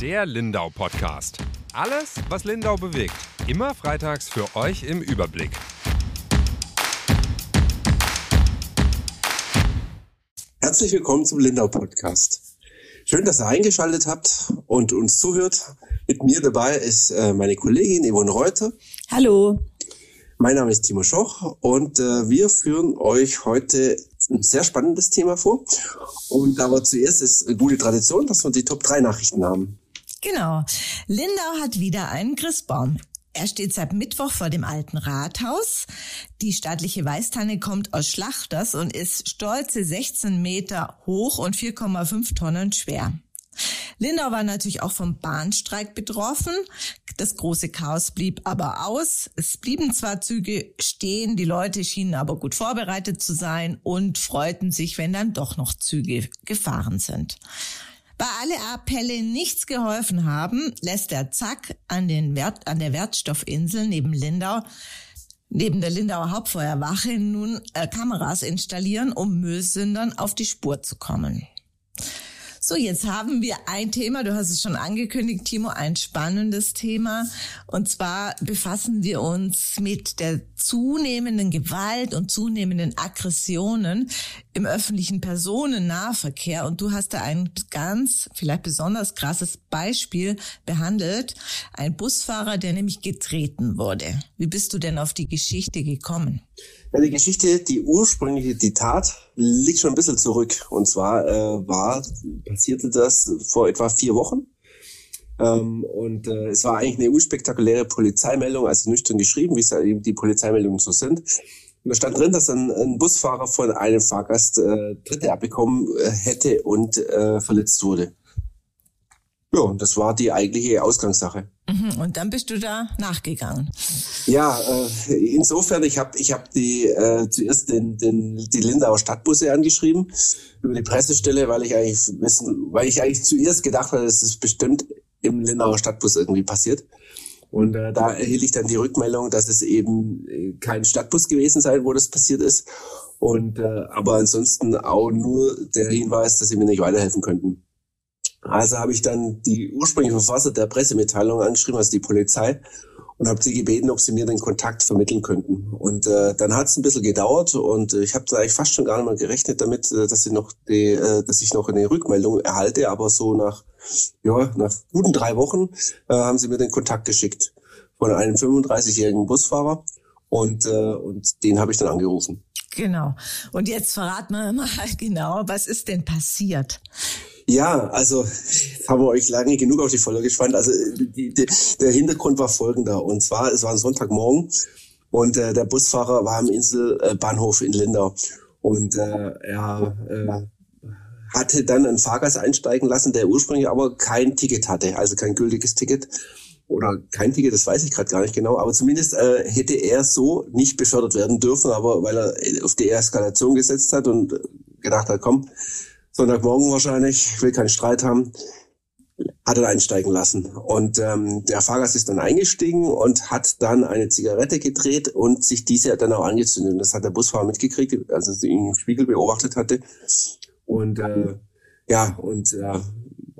Der Lindau Podcast. Alles, was Lindau bewegt. Immer freitags für euch im Überblick. Herzlich willkommen zum Lindau Podcast. Schön, dass ihr eingeschaltet habt und uns zuhört. Mit mir dabei ist äh, meine Kollegin Yvonne Reuter. Hallo. Mein Name ist Timo Schoch und äh, wir führen euch heute ein sehr spannendes Thema vor. Und aber zuerst ist eine gute Tradition, dass wir die Top 3 Nachrichten haben. Genau. Lindau hat wieder einen Christbaum. Er steht seit Mittwoch vor dem alten Rathaus. Die staatliche Weißtanne kommt aus Schlachters und ist stolze 16 Meter hoch und 4,5 Tonnen schwer. Lindau war natürlich auch vom Bahnstreik betroffen. Das große Chaos blieb aber aus. Es blieben zwar Züge stehen, die Leute schienen aber gut vorbereitet zu sein und freuten sich, wenn dann doch noch Züge gefahren sind. Bei alle Appelle nichts geholfen haben, lässt der Zack an, den Wert, an der Wertstoffinsel neben Lindau neben der Lindauer Hauptfeuerwache nun äh, Kameras installieren, um Müllsündern auf die Spur zu kommen. So, jetzt haben wir ein Thema, du hast es schon angekündigt, Timo, ein spannendes Thema. Und zwar befassen wir uns mit der zunehmenden Gewalt und zunehmenden Aggressionen im öffentlichen Personennahverkehr. Und du hast da ein ganz, vielleicht besonders krasses Beispiel behandelt. Ein Busfahrer, der nämlich getreten wurde. Wie bist du denn auf die Geschichte gekommen? Ja, die Geschichte, die ursprüngliche, die Tat, liegt schon ein bisschen zurück. Und zwar äh, war, passierte das vor etwa vier Wochen. Ähm, und äh, es war eigentlich eine unspektakuläre Polizeimeldung, also nüchtern geschrieben, wie es ja eben die Polizeimeldungen so sind. Und da stand drin, dass ein, ein Busfahrer von einem Fahrgast äh, Dritte abbekommen äh, hätte und äh, verletzt wurde. Ja, und das war die eigentliche Ausgangssache. Mhm, und dann bist du da nachgegangen. Ja, äh, insofern, ich habe ich hab die äh, zuerst den, den, die Lindauer Stadtbusse angeschrieben über die Pressestelle, weil ich eigentlich wissen, weil ich eigentlich zuerst gedacht habe, dass es bestimmt im Lindauer Stadtbus irgendwie passiert. Und äh, da erhielt ich dann die Rückmeldung, dass es eben äh, kein Stadtbus gewesen sei, wo das passiert ist. Und äh, aber ansonsten auch nur der Hinweis, dass sie mir nicht weiterhelfen könnten. Also habe ich dann die ursprüngliche Verfasser der Pressemitteilung angeschrieben, also die Polizei, und habe sie gebeten, ob sie mir den Kontakt vermitteln könnten. Und äh, dann hat es ein bisschen gedauert und äh, ich habe da eigentlich fast schon gar nicht mehr gerechnet damit, äh, dass ich noch die, äh, dass ich noch eine Rückmeldung erhalte. Aber so nach ja nach guten drei Wochen äh, haben sie mir den Kontakt geschickt von einem 35-jährigen Busfahrer und äh, und den habe ich dann angerufen. Genau. Und jetzt verraten wir mal genau, was ist denn passiert? Ja, also haben wir euch lange genug auf die Folge gespannt. Also die, die, der Hintergrund war folgender. Und zwar, es war ein Sonntagmorgen und äh, der Busfahrer war am Inselbahnhof in Lindau. Und äh, er äh, hatte dann einen Fahrgast einsteigen lassen, der ursprünglich aber kein Ticket hatte, also kein gültiges Ticket. Oder kein Ticket, das weiß ich gerade gar nicht genau, aber zumindest äh, hätte er so nicht befördert werden dürfen, aber weil er auf die Eskalation gesetzt hat und gedacht hat, komm, Sonntagmorgen wahrscheinlich, will keinen Streit haben, hat er einsteigen lassen. Und ähm, der Fahrgast ist dann eingestiegen und hat dann eine Zigarette gedreht und sich diese dann auch angezündet. Und das hat der Busfahrer mitgekriegt, als er sie im Spiegel beobachtet hatte. Und äh, ja, und äh,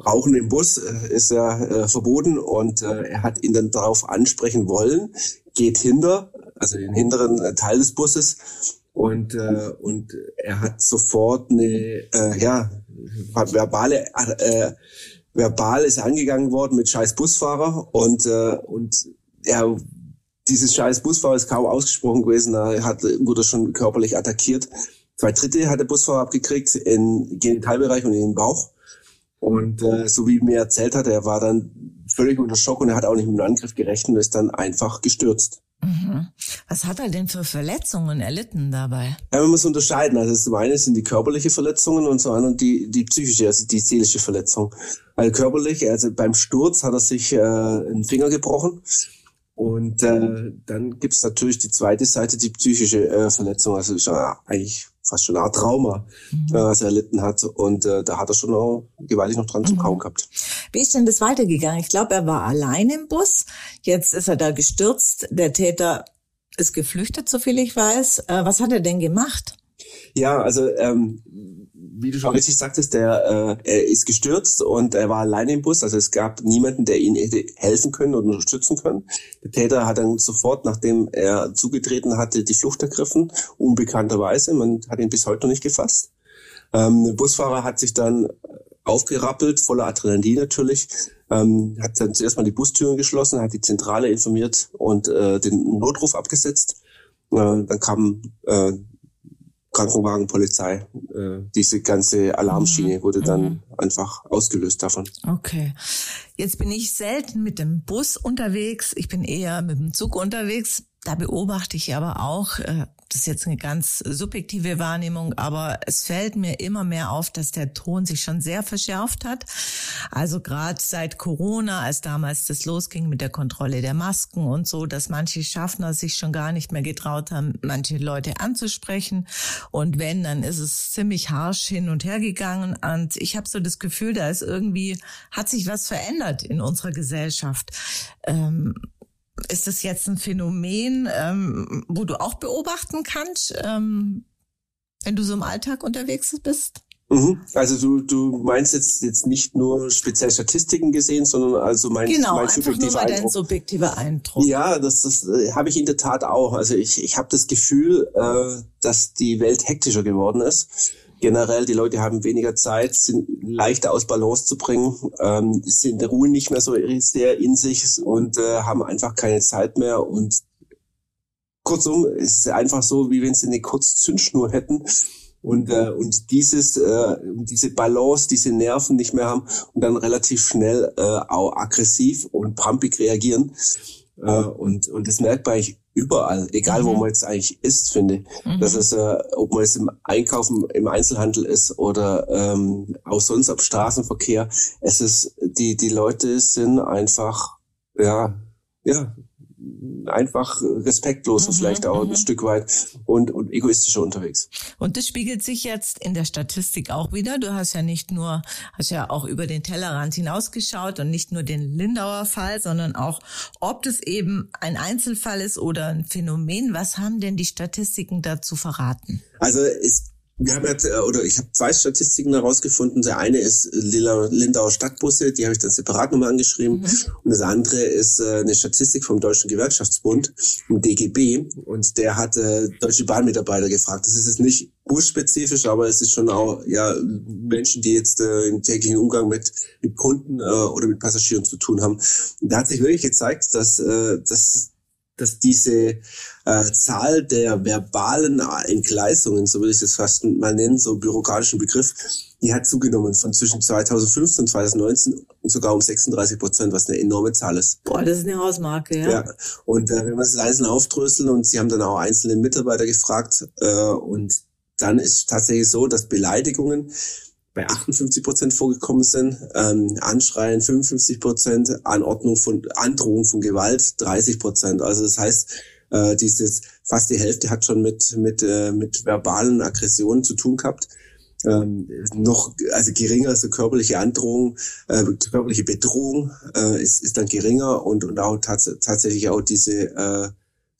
Rauchen im Bus äh, ist ja äh, verboten und äh, er hat ihn dann darauf ansprechen wollen, geht hinter, also den hinteren Teil des Busses und äh, und er hat sofort eine äh, ja verbale äh, verbal ist angegangen worden mit scheiß Busfahrer und äh, und er dieses scheiß Busfahrer ist kaum ausgesprochen gewesen, er hat wurde schon körperlich attackiert. Zwei Dritte hat der Busfahrer abgekriegt in Genitalbereich und in den Bauch. Und äh, so wie mir erzählt hat, er war dann völlig unter Schock und er hat auch nicht mit dem Angriff gerechnet und ist dann einfach gestürzt. Mhm. Was hat er denn für Verletzungen erlitten dabei? Ja, man muss unterscheiden. Also zum einen sind die körperliche Verletzungen und zum anderen die, die psychische, also die seelische Verletzung. Also körperlich, also beim Sturz hat er sich äh, einen Finger gebrochen. Und äh, dann gibt's natürlich die zweite Seite, die psychische äh, Verletzung. Also ist ja eigentlich fast schon eine Art Trauma, mhm. äh, was er erlitten hat. Und äh, da hat er schon auch gewaltig noch dran mhm. zu kauen gehabt. Wie ist denn das weitergegangen? Ich glaube, er war allein im Bus. Jetzt ist er da gestürzt. Der Täter ist geflüchtet, so viel ich weiß. Äh, was hat er denn gemacht? Ja, also ähm, wie du schon richtig sagtest, der äh, er ist gestürzt und er war alleine im Bus. Also es gab niemanden, der ihn hätte helfen können und unterstützen können. Der Täter hat dann sofort, nachdem er zugetreten hatte, die Flucht ergriffen, unbekannterweise. Man hat ihn bis heute noch nicht gefasst. Ähm, der Busfahrer hat sich dann aufgerappelt, voller Adrenalin natürlich, ähm, hat dann zuerst mal die Bustüren geschlossen, hat die Zentrale informiert und äh, den Notruf abgesetzt. Äh, dann kam äh, Krankenwagen, Polizei. Äh, diese ganze Alarmschiene mhm. wurde dann mhm. einfach ausgelöst davon. Okay. Jetzt bin ich selten mit dem Bus unterwegs. Ich bin eher mit dem Zug unterwegs. Da beobachte ich aber auch, äh, das ist jetzt eine ganz subjektive Wahrnehmung, aber es fällt mir immer mehr auf, dass der Ton sich schon sehr verschärft hat. Also gerade seit Corona, als damals das losging mit der Kontrolle der Masken und so, dass manche Schaffner sich schon gar nicht mehr getraut haben, manche Leute anzusprechen. Und wenn, dann ist es ziemlich harsch hin und her gegangen. Und ich habe so das Gefühl, da ist irgendwie, hat sich was verändert in unserer Gesellschaft. Ähm, ist das jetzt ein Phänomen, ähm, wo du auch beobachten kannst, ähm, wenn du so im Alltag unterwegs bist? Mhm. Also du, du meinst jetzt jetzt nicht nur speziell Statistiken gesehen, sondern also mein, genau, mein nur mal dein subjektiver Eindruck. Ja, das, das äh, habe ich in der Tat auch. Also ich, ich habe das Gefühl, äh, dass die Welt hektischer geworden ist generell, die Leute haben weniger Zeit, sind leichter aus Balance zu bringen, ähm, sind ruhen nicht mehr so sehr in sich und äh, haben einfach keine Zeit mehr. Und kurzum, es ist einfach so, wie wenn sie eine kurze Zündschnur hätten und äh, und dieses äh, diese Balance, diese Nerven nicht mehr haben und dann relativ schnell äh, auch aggressiv und pumpig reagieren und und das merkt man eigentlich überall, egal mhm. wo man jetzt eigentlich ist, finde. Mhm. Das ist, äh, ob man jetzt im Einkaufen, im Einzelhandel ist oder ähm, auch sonst am Straßenverkehr. Es ist, die, die Leute sind einfach, ja, ja, einfach respektlos mhm, vielleicht auch ein mhm. Stück weit und, und egoistischer unterwegs. Und das spiegelt sich jetzt in der Statistik auch wieder. Du hast ja nicht nur, hast ja auch über den Tellerrand hinausgeschaut und nicht nur den Lindauer Fall, sondern auch, ob das eben ein Einzelfall ist oder ein Phänomen. Was haben denn die Statistiken dazu verraten? Also es wir haben jetzt, äh, oder ich habe zwei Statistiken herausgefunden. Der eine ist Lindauer Stadtbusse, die habe ich dann separat nochmal angeschrieben. Mhm. Und das andere ist äh, eine Statistik vom Deutschen Gewerkschaftsbund, dem DGB. Und der hat äh, deutsche Bahnmitarbeiter gefragt. Das ist jetzt nicht busspezifisch, aber es ist schon auch ja Menschen, die jetzt äh, im täglichen Umgang mit, mit Kunden äh, oder mit Passagieren zu tun haben. Und da hat sich wirklich gezeigt, dass, äh, dass dass diese äh, Zahl der verbalen Entgleisungen, so würde ich es fast mal nennen, so bürokratischen Begriff, die hat zugenommen von zwischen 2015 und 2019 und sogar um 36 Prozent, was eine enorme Zahl ist. Boah, das ist eine Hausmarke, ja. ja. Und äh, wenn wir das einzeln aufdröseln und sie haben dann auch einzelne Mitarbeiter gefragt äh, und dann ist tatsächlich so, dass Beleidigungen bei 58 Prozent vorgekommen sind, ähm, Anschreien 55 Prozent, Anordnung von Androhung von Gewalt 30 Prozent. Also das heißt, äh, dieses fast die Hälfte hat schon mit mit äh, mit verbalen Aggressionen zu tun gehabt. Ähm, noch also geringer so körperliche Androhung, äh, körperliche Bedrohung äh, ist ist dann geringer und und auch tats tatsächlich auch diese äh,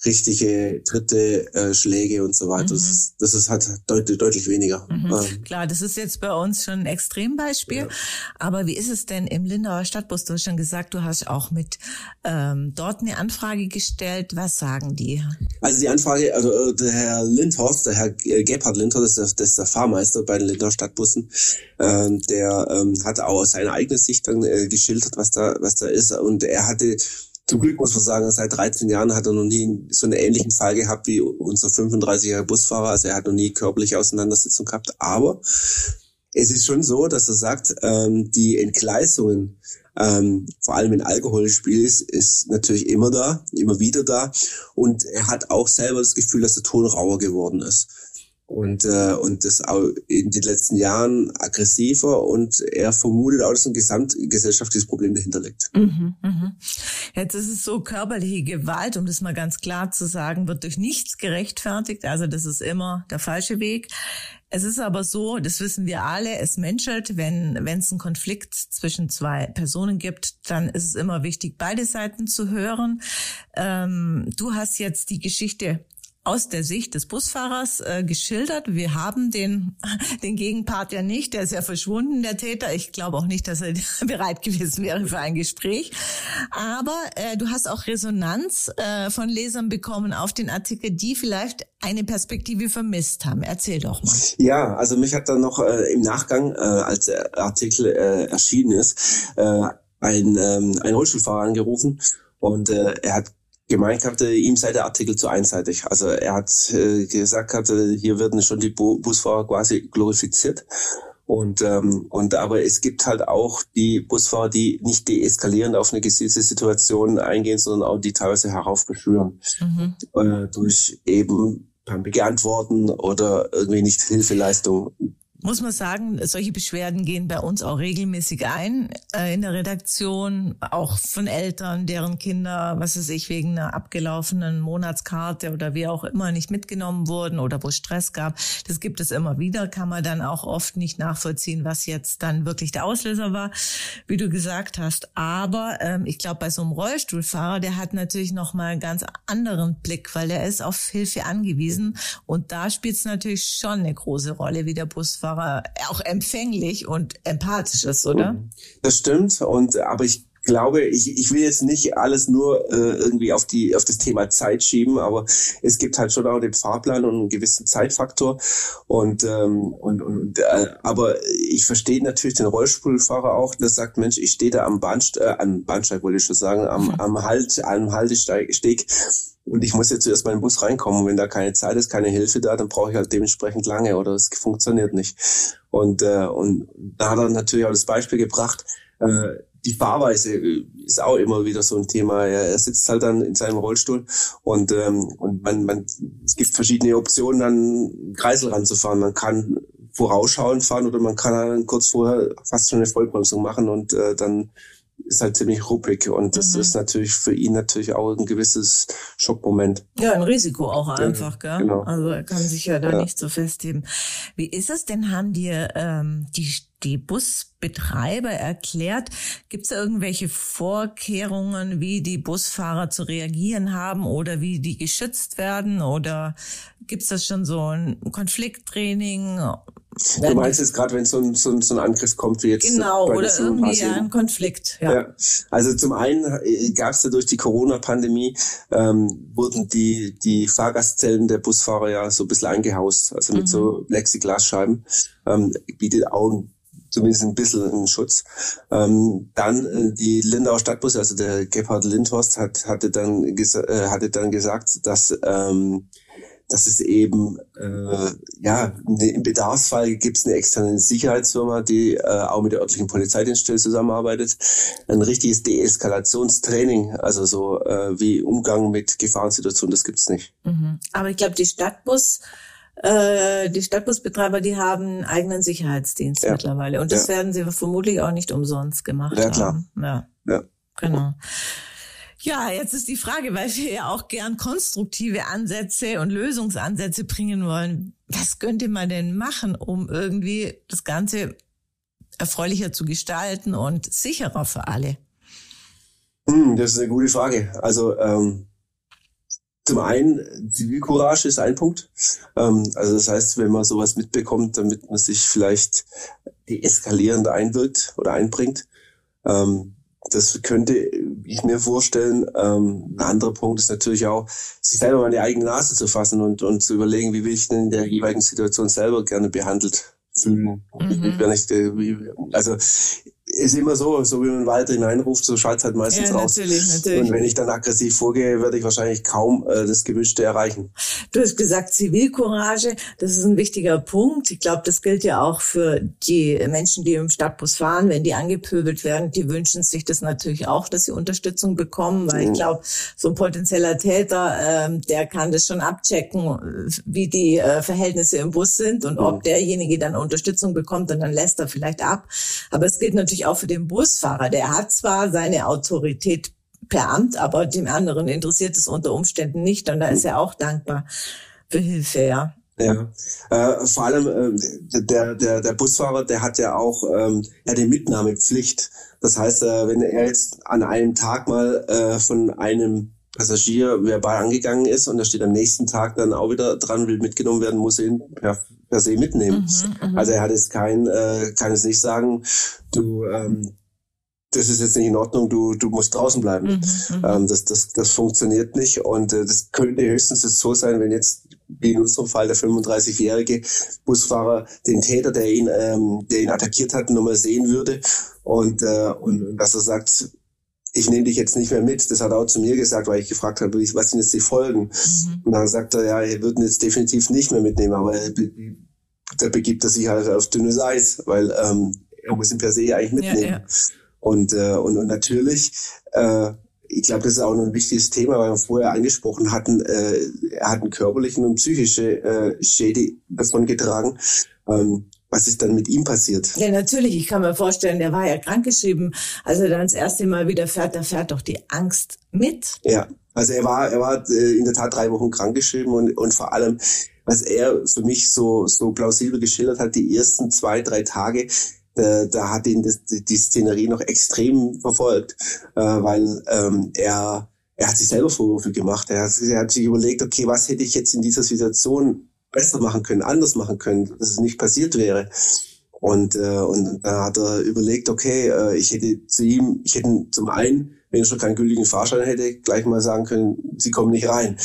richtige dritte äh, Schläge und so weiter. Mhm. Das, ist, das ist halt deut deutlich weniger. Mhm. Ähm. Klar, das ist jetzt bei uns schon ein Extrembeispiel. Ja. Aber wie ist es denn im Lindauer Stadtbus? Du hast schon gesagt, du hast auch mit ähm, dort eine Anfrage gestellt. Was sagen die? Also die Anfrage, also äh, der Herr Lindhorst, der Herr Gebhard Lindhorst, das ist der, das ist der Fahrmeister bei den Lindauer Stadtbussen, ähm, der ähm, hat auch aus seiner eigenen Sicht dann äh, geschildert, was da, was da ist. Und er hatte zum Glück muss man sagen, seit 13 Jahren hat er noch nie so einen ähnlichen Fall gehabt wie unser 35-jähriger Busfahrer. Also er hat noch nie körperliche Auseinandersetzung gehabt. Aber es ist schon so, dass er sagt, ähm, die Entgleisungen, ähm, vor allem wenn Alkohol im Spiel ist, ist natürlich immer da, immer wieder da. Und er hat auch selber das Gefühl, dass der Ton rauer geworden ist und äh, und das auch in den letzten Jahren aggressiver und er vermutet auch, dass ein gesamtgesellschaftliches Problem dahinter liegt. Mhm, mhm. Jetzt ist es so, körperliche Gewalt, um das mal ganz klar zu sagen, wird durch nichts gerechtfertigt. Also das ist immer der falsche Weg. Es ist aber so, das wissen wir alle, es menschelt, wenn wenn es einen Konflikt zwischen zwei Personen gibt, dann ist es immer wichtig, beide Seiten zu hören. Ähm, du hast jetzt die Geschichte aus der Sicht des Busfahrers äh, geschildert. Wir haben den, den Gegenpart ja nicht, der ist ja verschwunden, der Täter. Ich glaube auch nicht, dass er bereit gewesen wäre für ein Gespräch. Aber äh, du hast auch Resonanz äh, von Lesern bekommen auf den Artikel, die vielleicht eine Perspektive vermisst haben. Erzähl doch mal. Ja, also mich hat dann noch äh, im Nachgang, äh, als der Artikel äh, erschienen ist, äh, ein, ähm, ein Rollstuhlfahrer angerufen und äh, er hat gemeint hatte, ihm sei der Artikel zu einseitig. Also er hat äh, gesagt hatte, hier werden schon die Bu Busfahrer quasi glorifiziert. Und, ähm, und aber es gibt halt auch die Busfahrer, die nicht deeskalierend auf eine gewisse Situation eingehen, sondern auch die teilweise heraufbeschwören. Mhm. Äh, durch eben beantworten oder irgendwie nicht Hilfeleistung muss man sagen, solche Beschwerden gehen bei uns auch regelmäßig ein äh, in der Redaktion, auch von Eltern, deren Kinder, was weiß ich, wegen einer abgelaufenen Monatskarte oder wie auch immer nicht mitgenommen wurden oder wo es Stress gab. Das gibt es immer wieder, kann man dann auch oft nicht nachvollziehen, was jetzt dann wirklich der Auslöser war, wie du gesagt hast. Aber ähm, ich glaube, bei so einem Rollstuhlfahrer, der hat natürlich noch mal einen ganz anderen Blick, weil der ist auf Hilfe angewiesen und da spielt es natürlich schon eine große Rolle, wie der Busfahrer Busfahrer auch empfänglich und empathisch ist, oder? Das stimmt. Und aber ich glaube, ich, ich will jetzt nicht alles nur äh, irgendwie auf die auf das Thema Zeit schieben, aber es gibt halt schon auch den Fahrplan und einen gewissen Zeitfaktor und ähm, und, und äh, aber ich verstehe natürlich den Rollstuhlfahrer auch, der sagt, Mensch, ich stehe da am Bahnsteig, äh, am Bahnsteig wollte ich schon sagen, am, mhm. am Halt, am Haltesteg und ich muss jetzt zuerst mal in den Bus reinkommen. wenn da keine Zeit ist, keine Hilfe da, dann brauche ich halt dementsprechend lange oder es funktioniert nicht. Und, äh, und da hat er natürlich auch das Beispiel gebracht, äh, die Fahrweise ist auch immer wieder so ein Thema. Er sitzt halt dann in seinem Rollstuhl und, ähm, und man, man, es gibt verschiedene Optionen, dann Kreisel ranzufahren. Man kann vorausschauend fahren oder man kann dann kurz vorher fast schon eine Vollbremsung machen und äh, dann ist halt ziemlich ruppig und das mhm. ist natürlich für ihn natürlich auch ein gewisses Schockmoment. Ja, ein Risiko auch einfach, gell? Genau. Also er kann sich ja da ja. nicht so festheben. Wie ist es denn, haben dir ähm, die die Busbetreiber erklärt, gibt es irgendwelche Vorkehrungen, wie die Busfahrer zu reagieren haben oder wie die geschützt werden? Oder gibt es das schon so ein Konflikttraining? Du meinst jetzt gerade, wenn so ein, so, ein, so ein Angriff kommt wie jetzt. Genau, oder irgendwie ein Konflikt. Ja. ja. Also zum einen äh, gab es ja durch die Corona-Pandemie, ähm, wurden die, die Fahrgastzellen der Busfahrer ja so ein bisschen eingehaust, also mit mhm. so Plexiglasscheiben. Ähm, bietet auch zumindest ein bisschen einen Schutz. Ähm, dann äh, die Lindauer Stadtbus, also der Gebhard Lindhorst hat, hatte dann äh, hatte dann gesagt, dass ähm, dass es eben äh, ja ne, im Bedarfsfall gibt es eine externe Sicherheitsfirma, die äh, auch mit der örtlichen Polizeidienststelle zusammenarbeitet. Ein richtiges Deeskalationstraining, also so äh, wie Umgang mit Gefahrensituationen, das gibt's nicht. Mhm. Aber ich glaube, die Stadtbus äh, die Stadtbusbetreiber, die haben einen eigenen Sicherheitsdienst ja. mittlerweile. Und das ja. werden sie vermutlich auch nicht umsonst gemacht ja, klar. haben. Ja, ja. Genau. Ja, jetzt ist die Frage, weil wir ja auch gern konstruktive Ansätze und Lösungsansätze bringen wollen. Was könnte man denn machen, um irgendwie das Ganze erfreulicher zu gestalten und sicherer für alle? Hm, das ist eine gute Frage. Also ähm, zum einen, Zivilcourage ist ein Punkt. Ähm, also das heißt, wenn man sowas mitbekommt, damit man sich vielleicht deeskalierend einwirkt oder einbringt, ähm, das könnte ich mir vorstellen. Ähm, ein anderer Punkt ist natürlich auch, sich selber mal in die eigene Nase zu fassen und, und zu überlegen, wie will ich denn in der jeweiligen Situation selber gerne behandelt fühlen. Mhm. Ich, also ist immer so, so wie man weiter hineinruft, so schallt halt meistens ja, raus. Natürlich, natürlich. Und wenn ich dann aggressiv vorgehe, werde ich wahrscheinlich kaum äh, das Gewünschte erreichen. Du hast gesagt Zivilcourage, das ist ein wichtiger Punkt. Ich glaube, das gilt ja auch für die Menschen, die im Stadtbus fahren, wenn die angepöbelt werden, die wünschen sich das natürlich auch, dass sie Unterstützung bekommen, weil mhm. ich glaube, so ein potenzieller Täter, ähm, der kann das schon abchecken, wie die äh, Verhältnisse im Bus sind und mhm. ob derjenige dann Unterstützung bekommt und dann lässt er vielleicht ab. Aber es gilt natürlich auch für den Busfahrer. Der hat zwar seine Autorität per Amt, aber dem anderen interessiert es unter Umständen nicht und da ist er auch dankbar für Hilfe, ja. Ja, äh, vor allem äh, der, der, der Busfahrer, der hat ja auch ähm, ja, die Mitnahmepflicht. Das heißt, äh, wenn er jetzt an einem Tag mal äh, von einem Passagier verbal angegangen ist und er steht am nächsten Tag dann auch wieder dran, will mitgenommen werden, muss ihn per, per se mitnehmen. Mhm, mhm. also er hat jetzt kein, äh, kann es nicht sagen, du, ähm, das ist jetzt nicht in Ordnung, du, du musst draußen bleiben. Mhm, mhm. ähm, das, das, das funktioniert nicht und äh, das könnte höchstens jetzt so sein, wenn jetzt wie in unserem Fall der 35-jährige Busfahrer den Täter, der ihn, ähm, der ihn attackiert hat, nochmal sehen würde und, äh, und dass er sagt, ich nehme dich jetzt nicht mehr mit. Das hat er auch zu mir gesagt, weil ich gefragt habe, was sind jetzt die Folgen? Mhm. Und dann sagt er, ja, er würde ihn jetzt definitiv nicht mehr mitnehmen, aber er, da begibt er sich halt auf dünnes Eis, weil ähm, er muss ihn per se eigentlich mitnehmen. Ja, ja. Und, äh, und, und natürlich, äh, ich glaube, das ist auch noch ein wichtiges Thema, weil wir vorher angesprochen hatten, äh, er hat einen körperlichen und psychische äh, Schäde davon getragen. Ähm, was ist dann mit ihm passiert? Ja, natürlich. Ich kann mir vorstellen, der war ja krankgeschrieben. Als er dann das erste Mal wieder fährt, da fährt doch die Angst mit. Ja, also er war, er war äh, in der Tat drei Wochen krankgeschrieben und, und vor allem, was er für mich so, so plausibel geschildert hat, die ersten zwei, drei Tage, da, da hat ihn das, die Szenerie noch extrem verfolgt, äh, weil ähm, er, er hat sich selber Vorwürfe gemacht. Er, er hat sich überlegt, okay, was hätte ich jetzt in dieser Situation besser machen können, anders machen können, dass es nicht passiert wäre. Und, äh, und da hat er überlegt, okay, äh, ich hätte zu ihm, ich hätte zum einen, wenn er schon keinen gültigen Fahrschein hätte, gleich mal sagen können, sie kommen nicht rein.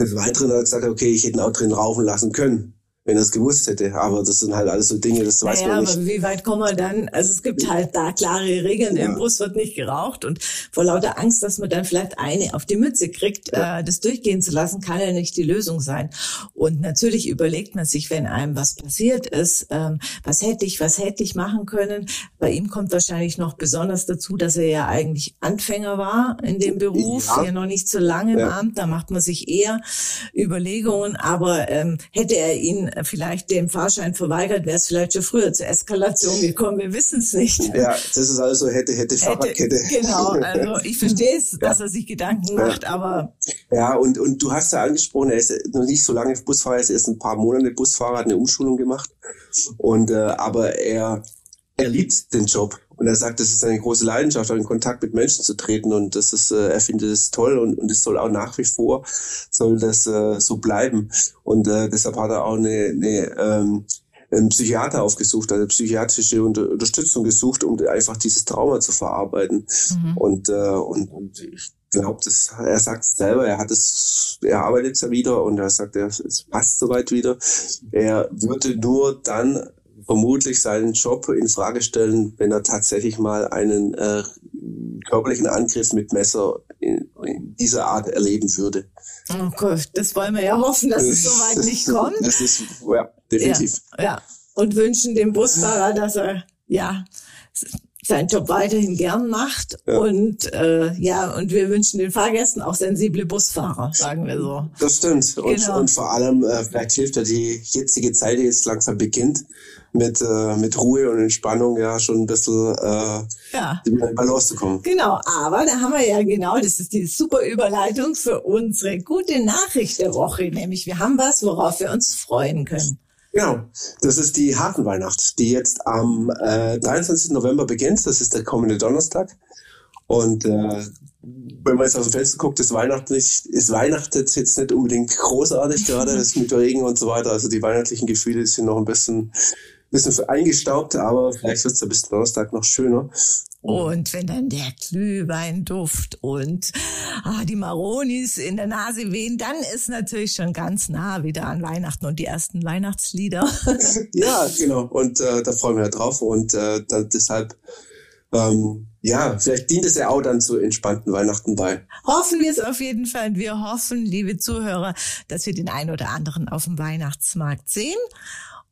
Des Weiteren hat er gesagt, okay, ich hätte ihn auch drin raufen lassen können wenn er es gewusst hätte. Aber das sind halt alles so Dinge, das weiß naja, man nicht. aber wie weit kommen wir dann? Also es gibt halt da klare Regeln. Ja. Im Bus wird nicht geraucht und vor lauter Angst, dass man dann vielleicht eine auf die Mütze kriegt, ja. äh, das durchgehen zu lassen, kann ja nicht die Lösung sein. Und natürlich überlegt man sich, wenn einem was passiert ist, ähm, was hätte ich, was hätte ich machen können. Bei ihm kommt wahrscheinlich noch besonders dazu, dass er ja eigentlich Anfänger war in dem Beruf, ja, ja noch nicht so lange im Amt. Da macht man sich eher Überlegungen. Aber ähm, hätte er ihn vielleicht dem Fahrschein verweigert, wäre es vielleicht schon früher zur Eskalation gekommen. Wir wissen es nicht. Ja, das ist also hätte, hätte, Fahrradkette. Genau, also ich verstehe es, ja. dass er sich Gedanken macht, ja. aber... Ja, und, und du hast ja angesprochen, er ist noch nicht so lange Busfahrer, er ist erst ein paar Monate Busfahrer, hat eine Umschulung gemacht. Und äh, aber er, er liebt den Job. Und er sagt, das ist eine große Leidenschaft, in Kontakt mit Menschen zu treten. Und das ist, äh, er findet es toll und, und es soll auch nach wie vor soll das äh, so bleiben. Und äh, deshalb hat er auch eine, eine ähm, einen Psychiater aufgesucht, also psychiatrische Unter Unterstützung gesucht, um einfach dieses Trauma zu verarbeiten. Mhm. Und, äh, und, und ich glaube, das, er sagt es selber, er hat es, er arbeitet es ja wieder und er sagt, er, es passt soweit wieder. Er würde nur dann vermutlich seinen Job in Frage stellen, wenn er tatsächlich mal einen äh, körperlichen Angriff mit Messer in, in, dieser Art erleben würde. Oh Gott, das wollen wir ja hoffen, dass es soweit nicht kommt. Das ist ja definitiv. Ja, ja. und wünschen dem Busfahrer, dass er ja seinen Job weiterhin gern macht. Ja. Und äh, ja, und wir wünschen den Fahrgästen auch sensible Busfahrer, sagen wir so. Das stimmt. Und, genau. und vor allem, äh, vielleicht hilft ja die jetzige Zeit, die jetzt langsam beginnt, mit, äh, mit Ruhe und Entspannung ja schon ein bisschen äh, ja. in Balance zu kommen. Genau, aber da haben wir ja genau, das ist die super Überleitung für unsere gute Nachricht der Woche, nämlich wir haben was, worauf wir uns freuen können. Genau, das ist die Hafenweihnacht, die jetzt am äh, 23. November beginnt. Das ist der kommende Donnerstag. Und äh, wenn man jetzt aus dem Fenster guckt, ist Weihnachten nicht, ist Weihnachten jetzt nicht unbedingt großartig gerade, das mit Regen und so weiter. Also die weihnachtlichen Gefühle sind noch ein bisschen bisschen eingestaubt, aber vielleicht wird es bis Donnerstag noch schöner. Und wenn dann der Glühweinduft und ah, die Maronis in der Nase wehen, dann ist natürlich schon ganz nah wieder an Weihnachten und die ersten Weihnachtslieder. ja, genau. Und äh, da freuen wir ja drauf. Und äh, dann deshalb, ähm, ja, vielleicht dient es ja auch dann zu entspannten Weihnachten bei. Hoffen wir es auf jeden Fall. Wir hoffen, liebe Zuhörer, dass wir den einen oder anderen auf dem Weihnachtsmarkt sehen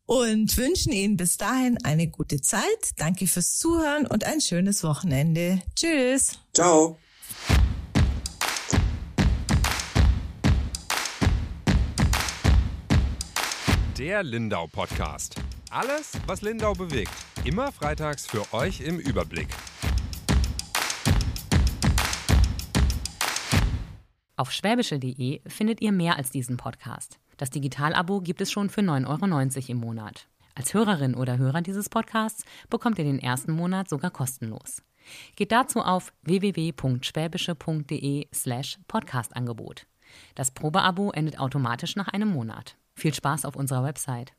und wünschen Ihnen bis dahin eine gute Zeit. Danke fürs Zuhören und ein schönes Wochenende. Tschüss. Ciao. Der Lindau Podcast. Alles, was Lindau bewegt. Immer freitags für euch im Überblick. Auf schwäbische.de findet ihr mehr als diesen Podcast. Das Digitalabo gibt es schon für 9,90 Euro im Monat. Als Hörerin oder Hörer dieses Podcasts bekommt ihr den ersten Monat sogar kostenlos. Geht dazu auf www.schwäbische.de slash Podcastangebot. Das Probeabo endet automatisch nach einem Monat. Viel Spaß auf unserer Website.